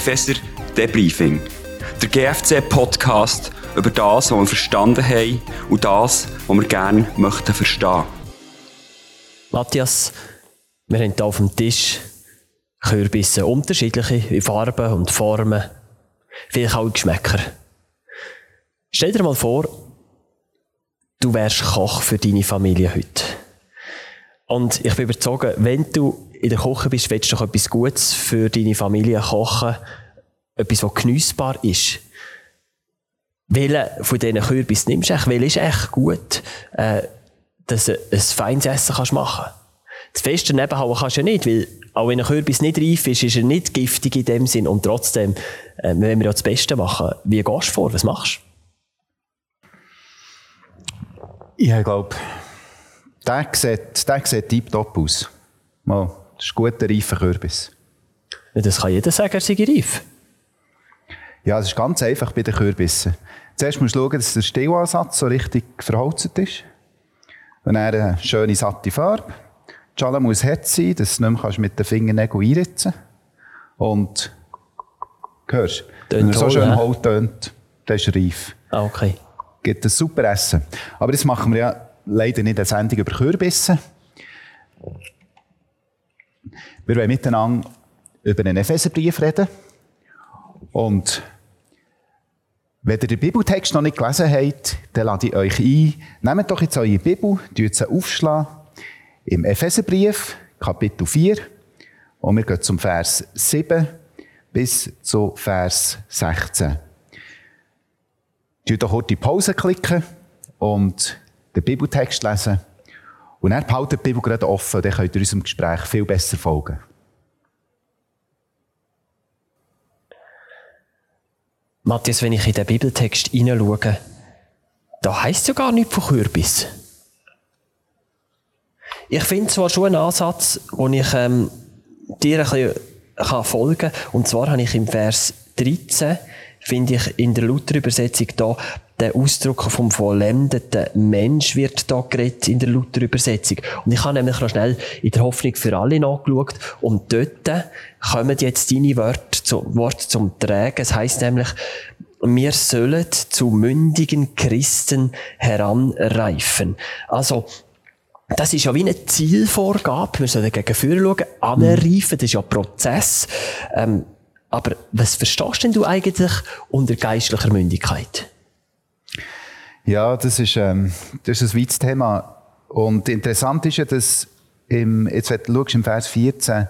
Epheser Debriefing. Der GFC-Podcast über das, was wir verstanden haben und das, was wir gerne möchten verstehen. Matthias, wir haben hier auf dem Tisch Kürbisse, unterschiedliche Farben und Formen, vielleicht auch Geschmäcker. Stell dir mal vor, du wärst Koch für deine Familie heute. Und ich bin überzeugt, wenn du in der Küche bist, willst du doch etwas Gutes für deine Familie kochen, etwas, was geniessbar ist. Welchen von diesen Kürbissen nimmst du? Welcher ist echt gut, äh, dass du ein feines Essen kannst machen kannst? Das Fest daneben hauen kannst du ja nicht, weil auch wenn ein Kürbis nicht reif ist, ist er nicht giftig in dem Sinn. Und trotzdem, äh, wenn wir ja das Beste machen, wie gehst du vor? Was machst du? Ich glaube, der sieht, der sieht tiptop aus. Mal. Das ist ein guter, reifer Kürbis. Das kann jeder sagen, er sei reif. Ja, es ist ganz einfach bei den Kürbissen. Zuerst musst du schauen, dass der Stillansatz so richtig verholzt ist. Und dann eine schöne, satte Farbe. Die Schale muss hart sein, dass du nicht mehr mit den Fingernägeln einritzen Und, hörst du, wenn er so schön ja. holt tönt, dann ist er reif. Ah, okay. Gibt ein super Essen. Aber das machen wir ja leider nicht eine Sendung über Kürbisse. Wir wollen miteinander über einen Epheserbrief reden. Und wenn ihr den Bibeltext noch nicht gelesen habt, dann lade ich euch ein, nehmt doch jetzt eure Bibel, tut sie aufschlagen, im Epheserbrief, Kapitel 4, und wir gehen zum Vers 7 bis zu Vers 16. Tut doch kurz die Pause klicken und den Bibeltext lesen. Und er behaltet die Bibel gerade offen, dann könnt ihr unserem Gespräch viel besser folgen. Matthias, wenn ich in den Bibeltext hineinschaue, da heisst es ja gar nichts von Kürbis. Ich finde zwar schon einen Ansatz, wo ich ähm, dir ein bisschen kann folgen kann. Und zwar habe ich im Vers 13, finde ich in der Luther-Übersetzung da, der Ausdruck vom vollendeten Mensch wird da geredet in der Luther-Übersetzung. Und ich habe nämlich noch schnell in der Hoffnung für alle nachgeschaut und dort kommen jetzt deine Worte, zu, Worte zum Tragen. Es heisst nämlich, wir sollen zu mündigen Christen heranreifen. Also, das ist ja wie eine Zielvorgabe. Wir sollen gegen Führer schauen, anreifen. Das ist ja ein Prozess. Ähm, aber was verstehst denn du eigentlich unter geistlicher Mündigkeit? Ja, das ist, ähm, das ist ein weites Thema. Und interessant ist ja, dass im, jetzt, wenn du im Vers 14,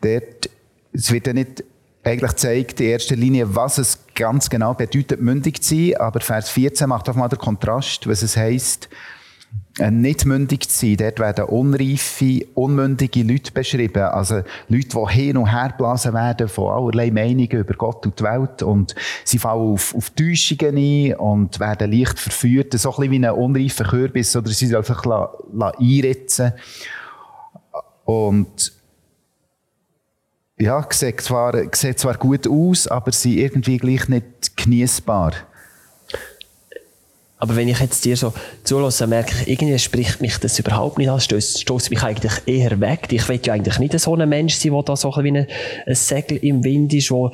dort, es wird ja nicht eigentlich zeigt in erster Linie, was es ganz genau bedeutet, mündig zu sein, aber Vers 14 macht auch mal den Kontrast, was es heisst, äh, nicht mündig zu sein. Dort werden unreife, unmündige Leute beschrieben. Also Leute, die hin und her geblasen werden von allerlei Meinungen über Gott und die Welt. Und sie fallen auf, auf Täuschungen ein und werden leicht verführt. So ein bisschen wie ein unreifer Kürbis. Oder sie sich einritzen Und ja, sieht zwar, sieht zwar gut aus, aber sind irgendwie gleich nicht genießbar. Aber wenn ich jetzt dir so zulasse, merke ich, irgendwie spricht mich das überhaupt nicht an, stößt mich eigentlich eher weg. Ich will ja eigentlich nicht so ein Mensch sein, der da so ein, wie ein, Segel im Wind ist, wo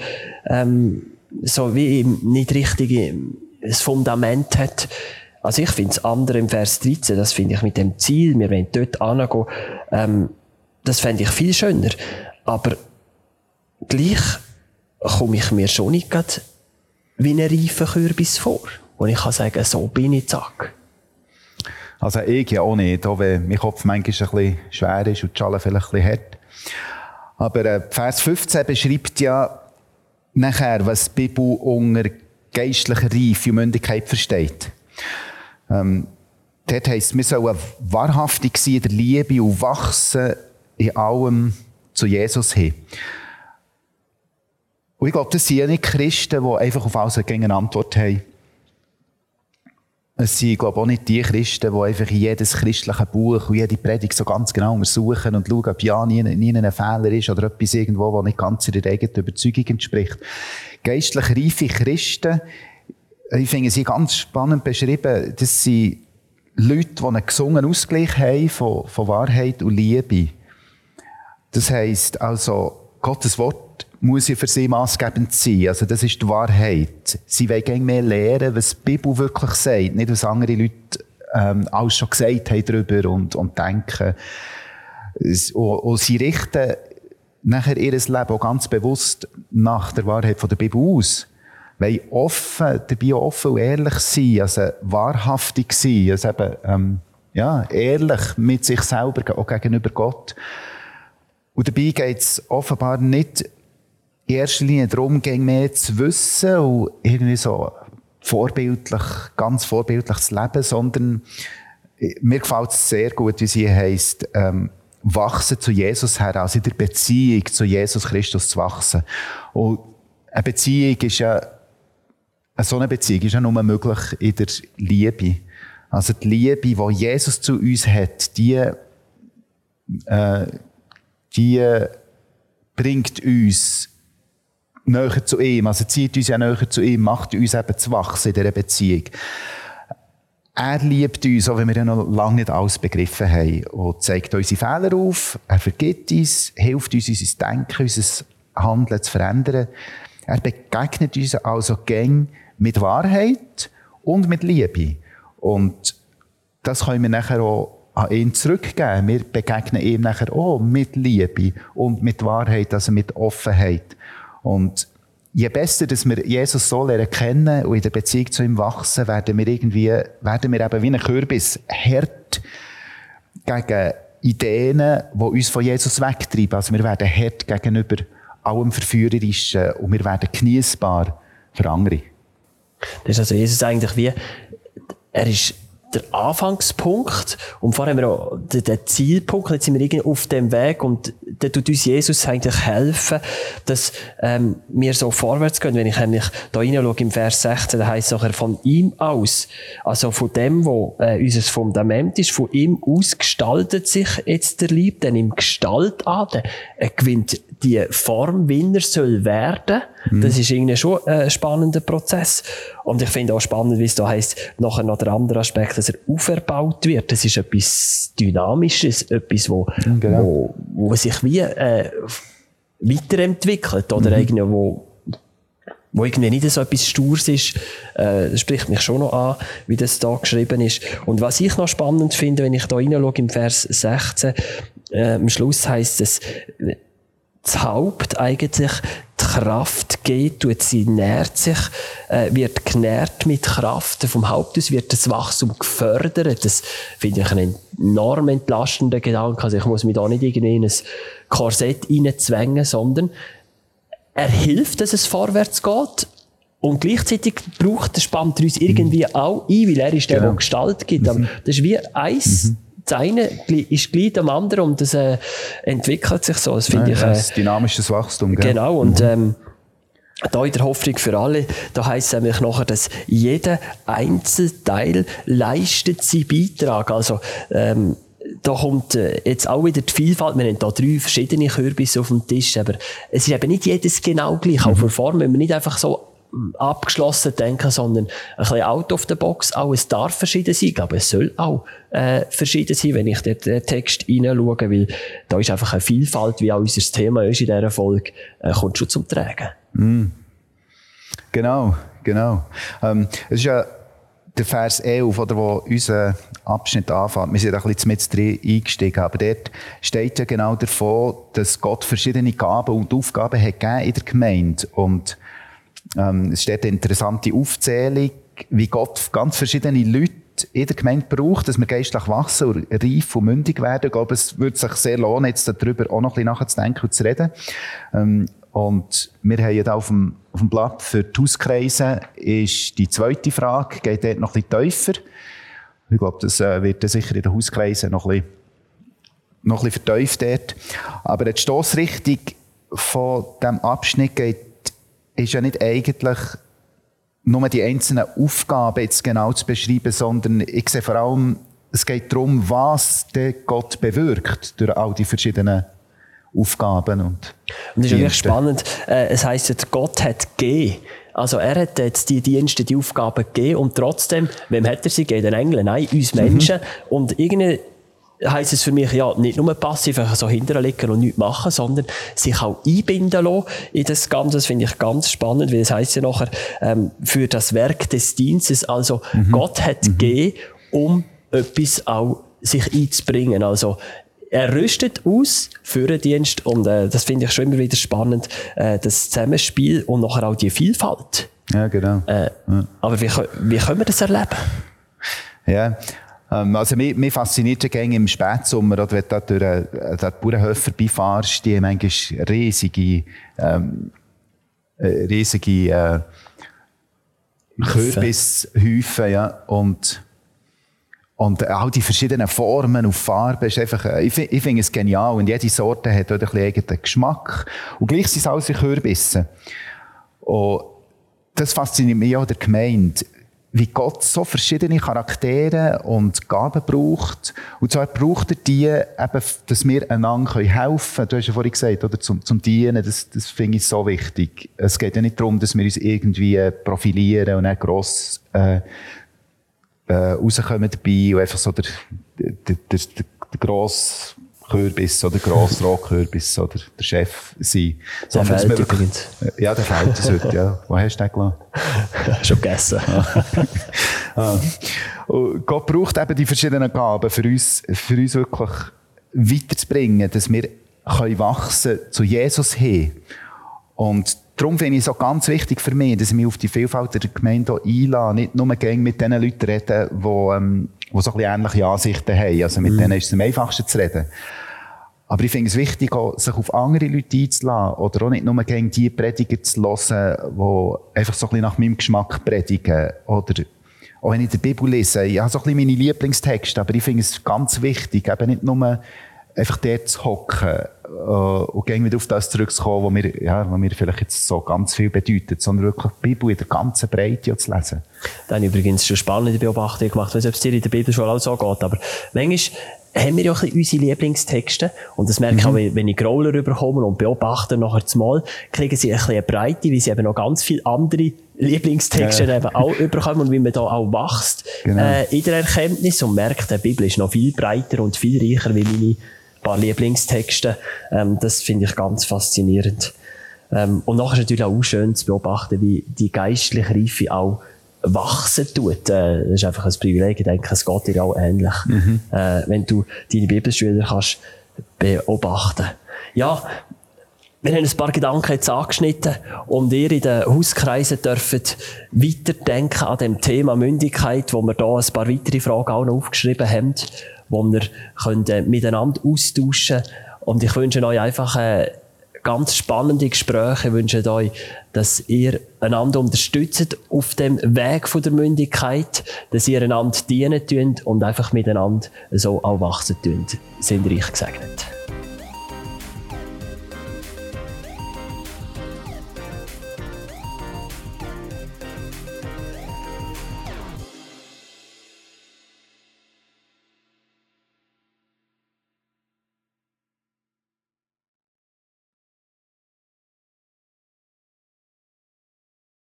ähm, so wie nicht richtig ein Fundament hat. Also ich finde das andere im Vers 13, das finde ich mit dem Ziel, wir wollen dort hingehen, ähm, das fände ich viel schöner. Aber gleich komme ich mir schon nicht wie ein reifer Kürbis vor wo ich kann sagen, so bin ich, zack. Also ich ja auch nicht, auch wenn mein Kopf manchmal ein bisschen schwer ist und die Schale vielleicht ein bisschen hart. Aber äh, Vers 15 beschreibt ja nachher, was die Bibel unter geistlicher Reife und Mündigkeit versteht. Ähm, dort heisst, wir sollen wahrhaftig sein in der Liebe und wachsen in allem zu Jesus hin. Und ich glaube, das sind ja nicht Christen, die einfach auf alles eine Antwort haben. Es sind, glaube ich, auch nicht die Christen, die einfach jedes christliche Buch und jede Predigt so ganz genau untersuchen und schauen, ob ja nie, nie ein Fehler ist oder etwas irgendwo, was nicht ganz ihrer eigenen Überzeugung entspricht. Geistlich reife Christen, ich finde sie ganz spannend beschrieben, das sind Leute, die einen gesungenen Ausgleich haben von, von Wahrheit und Liebe. Das heisst also, Gottes Wort muss ja für sie maßgebend sein. Also das ist die Wahrheit. Sie wollen mehr lernen, was die Bibel wirklich sagt, nicht was andere Leute ähm, alles schon gesagt haben darüber und, und denken. Und, und sie richten nachher ihr Leben auch ganz bewusst nach der Wahrheit von der Bibel aus. Weil offen, dabei offen und ehrlich sein, also wahrhaftig sein, also eben, ähm, ja, ehrlich mit sich selber, auch gegenüber Gott. Und dabei geht es offenbar nicht in erster Linie darum, mehr zu wissen und irgendwie so vorbildlich, ganz vorbildlich zu leben, sondern äh, mir gefällt es sehr gut, wie sie heißt, ähm, wachsen zu Jesus her, also in der Beziehung zu Jesus Christus zu wachsen. Und eine Beziehung ist ja, so eine Beziehung ist ja nur möglich in der Liebe. Also die Liebe, die Jesus zu uns hat, die, äh, die bringt uns näher zu ihm, also zieht uns ja näher zu ihm, macht uns eben zu wachsen in dieser Beziehung. Er liebt uns, auch wenn wir noch lange nicht alles begriffen haben, und zeigt unsere Fehler auf, er vergibt uns, hilft uns, unser Denken, unser Handeln zu verändern. Er begegnet uns also gäng mit Wahrheit und mit Liebe. Und das können wir nachher auch an ihn zurückgeben. Wir begegnen ihm nachher auch mit Liebe und mit Wahrheit, also mit Offenheit. Und je besser, dass wir Jesus so lernen kennen und in der Beziehung zu ihm wachsen, werden wir irgendwie, werden wir eben wie ein Kürbis hart gegen Ideen, die uns von Jesus wegtreiben. Also wir werden hart gegenüber allem Verführerischen und wir werden genießbar für andere. Das ist also Jesus eigentlich wie, er ist der Anfangspunkt und vor allem auch der, der Zielpunkt. Jetzt sind wir irgendwie auf dem Weg und da tut uns Jesus eigentlich helfen, dass ähm, wir so vorwärts gehen. Wenn ich eigentlich da reinschaue im Vers 16, da heißt es nachher von ihm aus, also von dem, wo äh, unser Fundament ist, von ihm aus gestaltet sich jetzt der Lieb, dann im Gestalt an, er gewinnt die Form, wie er soll werden. Mhm. Das ist irgendwie schon ein spannender Prozess. Und ich finde auch spannend, wie es da heisst, nachher noch der andere Aspekt, dass er auferbaut wird. Das ist etwas Dynamisches, etwas, wo, genau. wo, wo sich wie äh, weiterentwickelt oder mhm. irgendwie, wo wo irgendwie nicht so etwas Stures ist, äh, spricht mich schon noch an, wie das da geschrieben ist. Und was ich noch spannend finde, wenn ich da reinschaue im Vers 16, äh, am Schluss heißt es, das Haupt eigentlich Kraft geht, tut sie nährt sich, äh, wird genährt mit Kraft. Vom Haupt aus wird das Wachstum gefördert. Das finde ich einen enorm entlastenden Gedanke. Also ich muss mich da nicht irgendwie in ein Korsett reinzwängen, sondern er hilft, dass es vorwärts geht. Und gleichzeitig braucht der spannt uns irgendwie auch ein, weil er ist der, genau. der Gestalt gibt. Aber das ist wie eins. Mhm das eine ist gleich am anderen und das äh, entwickelt sich so. Das finde ja, ich. Äh, das dynamisches Wachstum, gell? Genau. Und, mhm. ähm, da in der Hoffnung für alle, da heißt es nämlich nachher, dass jeder Einzelteil leistet seinen Beitrag. Also, ähm, da kommt äh, jetzt auch wieder die Vielfalt. Wir haben da drei verschiedene Kürbisse auf dem Tisch, aber es ist eben nicht jedes genau gleich. Mhm. Auch von Form, wenn man nicht einfach so abgeschlossen denken, sondern ein bisschen out of the box. Auch es darf verschieden sein, aber es soll auch äh, verschieden sein, wenn ich den, den Text hineinschaue, weil da ist einfach eine Vielfalt, wie auch unser Thema ist in dieser Folge, äh, kommt schon zum Tragen. Mm. Genau, genau. Ähm, es ist ja der Vers 11, oder, wo unser Abschnitt anfängt. Wir sind ein bisschen mit drin eingestiegen, aber dort steht ja genau davon, dass Gott verschiedene Gaben und Aufgaben hat gegeben in der Gemeinde. Und ähm, es steht eine interessante Aufzählung, wie Gott ganz verschiedene Leute in der Gemeinde braucht, dass wir geistlich wachsen und reif und mündig werden. Ich glaube, es würde sich sehr lohnen, jetzt darüber auch noch ein bisschen nachzudenken und zu reden. Ähm, und wir haben ja auf dem, auf dem Blatt für die Hauskreise ist die zweite Frage, geht dort noch ein bisschen tiefer. Ich glaube, das äh, wird sicher in den Hauskreisen noch ein bisschen, noch ein bisschen vertieft dort. Aber die Stossrichtung von diesem Abschnitt geht ist ja nicht eigentlich nur die einzelnen Aufgaben jetzt genau zu beschreiben, sondern ich sehe vor allem, es geht darum, was der Gott bewirkt durch all die verschiedenen Aufgaben und. Und das ist wirklich spannend. Äh, es heisst jetzt, Gott hat gegeben. Also er hat jetzt die Dienste, die Aufgaben gegeben und trotzdem, wem hat er sie gegeben? Den Engeln? Nein, uns mhm. Menschen. Mhm. Und irgendwie heisst es für mich ja nicht nur passiv einfach so hinterlegen und nichts machen, sondern sich auch einbinden lassen in das Ganze. Das finde ich ganz spannend, weil es heisst ja nachher ähm, für das Werk des Dienstes. Also mhm. Gott hat mhm. gegeben, um etwas auch sich einzubringen. Also er rüstet aus für den Dienst und äh, das finde ich schon immer wieder spannend, äh, das Zusammenspiel und nachher auch die Vielfalt. Ja, genau. Äh, ja. Aber wie, wie können wir das erleben? Ja, also mich, mich fasziniert die Gänge im Spätsommer, oder wenn du durch den äh, Bauernhof vorbeifahrst, die manchmal riesige, ähm, äh, riesige äh, Kürbishäufen, ja, und und auch die verschiedenen Formen und Farben ist einfach, äh, ich, ich finde es genial. Und jede Sorte hat auch ein bisschen eigenen Geschmack. Und gleich sind es alles Kürbisse. Und das fasziniert mich auch der Gemeinde wie Gott so verschiedene Charaktere und Gaben braucht. Und zwar braucht er die, eben, dass wir einander helfen können. Du hast ja vorhin gesagt, oder, zum, zum Dienen, das, das finde ich so wichtig. Es geht ja nicht darum, dass wir uns irgendwie profilieren und dann gross, äh, äh, rauskommen dabei und einfach so der, der, der, der, der grosse Kürbis oder Grossrotkürbis oder der Chef sein. Der fehlt wirklich, übrigens. Ja, der fehlt es heute, ja. Wo hast du den gelassen? Schon gegessen. ah. Gott braucht eben die verschiedenen Gaben für uns, für uns wirklich weiterzubringen, dass wir können wachsen zu Jesus hin. Und darum finde ich es auch ganz wichtig für mich, dass ich mich auf die Vielfalt der Gemeinde einlasse. Nicht nur mit den Leuten reden, die, ähm, die so ein bisschen ähnliche Ansichten haben. Also mit mhm. denen ist es am einfachsten zu reden. Aber ich finde es wichtig, auch, sich auf andere Leute einzulassen oder auch nicht nur gegen die Prediger zu hören, die einfach so ein bisschen nach meinem Geschmack predigen. Oder auch wenn ich die Bibel lese, ich habe so ein bisschen meine Lieblingstexte, aber ich finde es ganz wichtig, eben nicht nur einfach dort zu hocken äh, und gegen wieder auf das zurückzukommen, was mir, ja, was mir vielleicht jetzt so ganz viel bedeutet, sondern wirklich die Bibel in der ganzen Breite zu lesen. Da habe ich übrigens schon spannende Beobachtungen gemacht, weil es dir in der Bibel schon auch so geht, aber manchmal haben wir ja ein unsere Lieblingstexte. Und das merke ich mhm. auch, wenn ich Growler rüberkomme und beobachte nachher zumal, kriegen sie ein bisschen eine Breite, weil sie eben noch ganz viele andere Lieblingstexte ja. eben auch überkommen und wie man da auch wächst genau. äh, in der Erkenntnis und merkt, die Bibel ist noch viel breiter und viel reicher wie meine paar Lieblingstexte. Ähm, das finde ich ganz faszinierend. Ähm, und nachher ist natürlich auch schön zu beobachten, wie die geistliche Reife auch wachsen tut. Äh, das ist einfach ein Privileg. Ich denke, es geht dir auch ähnlich. Mhm. Äh, wenn du deine Bibelschüler kannst beobachten. Ja, wir haben ein paar Gedanken jetzt angeschnitten und ihr in den Hauskreisen dürft weiterdenken an dem Thema Mündigkeit, wo wir da ein paar weitere Fragen auch noch aufgeschrieben haben wo wir können, äh, miteinander austauschen Und ich wünsche euch einfach äh, ganz spannende Gespräche. Ich wünsche euch, dass ihr einander unterstützt auf dem Weg von der Mündigkeit, dass ihr einander dienen tut und einfach miteinander so auch wachsen tut. Sind reich gesegnet.